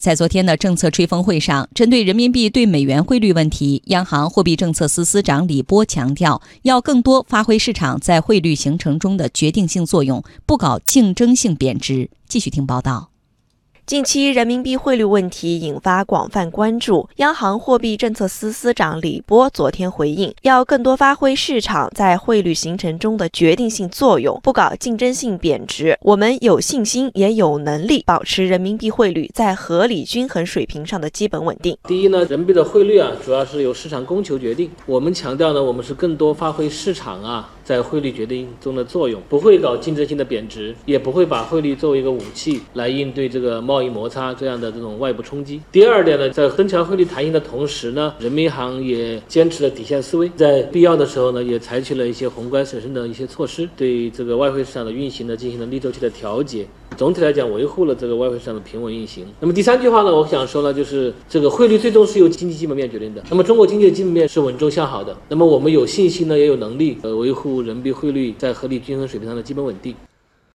在昨天的政策吹风会上，针对人民币对美元汇率问题，央行货币政策司司长李波强调，要更多发挥市场在汇率形成中的决定性作用，不搞竞争性贬值。继续听报道。近期人民币汇率问题引发广泛关注，央行货币政策司司长李波昨天回应，要更多发挥市场在汇率形成中的决定性作用，不搞竞争性贬值。我们有信心也有能力保持人民币汇率在合理均衡水平上的基本稳定。第一呢，人民币的汇率啊，主要是由市场供求决定。我们强调呢，我们是更多发挥市场啊。在汇率决定中的作用，不会搞竞争性的贬值，也不会把汇率作为一个武器来应对这个贸贸易摩擦这样的这种外部冲击。第二点呢，在增强汇率弹性的同时呢，人民银行也坚持了底线思维，在必要的时候呢，也采取了一些宏观审慎的一些措施，对这个外汇市场的运行呢进行了逆周期的调节。总体来讲，维护了这个外汇市场的平稳运行。那么第三句话呢，我想说呢，就是这个汇率最终是由经济基本面决定的。那么中国经济的基本面是稳中向好的。那么我们有信心呢，也有能力呃维护人民币汇率在合理均衡水平上的基本稳定。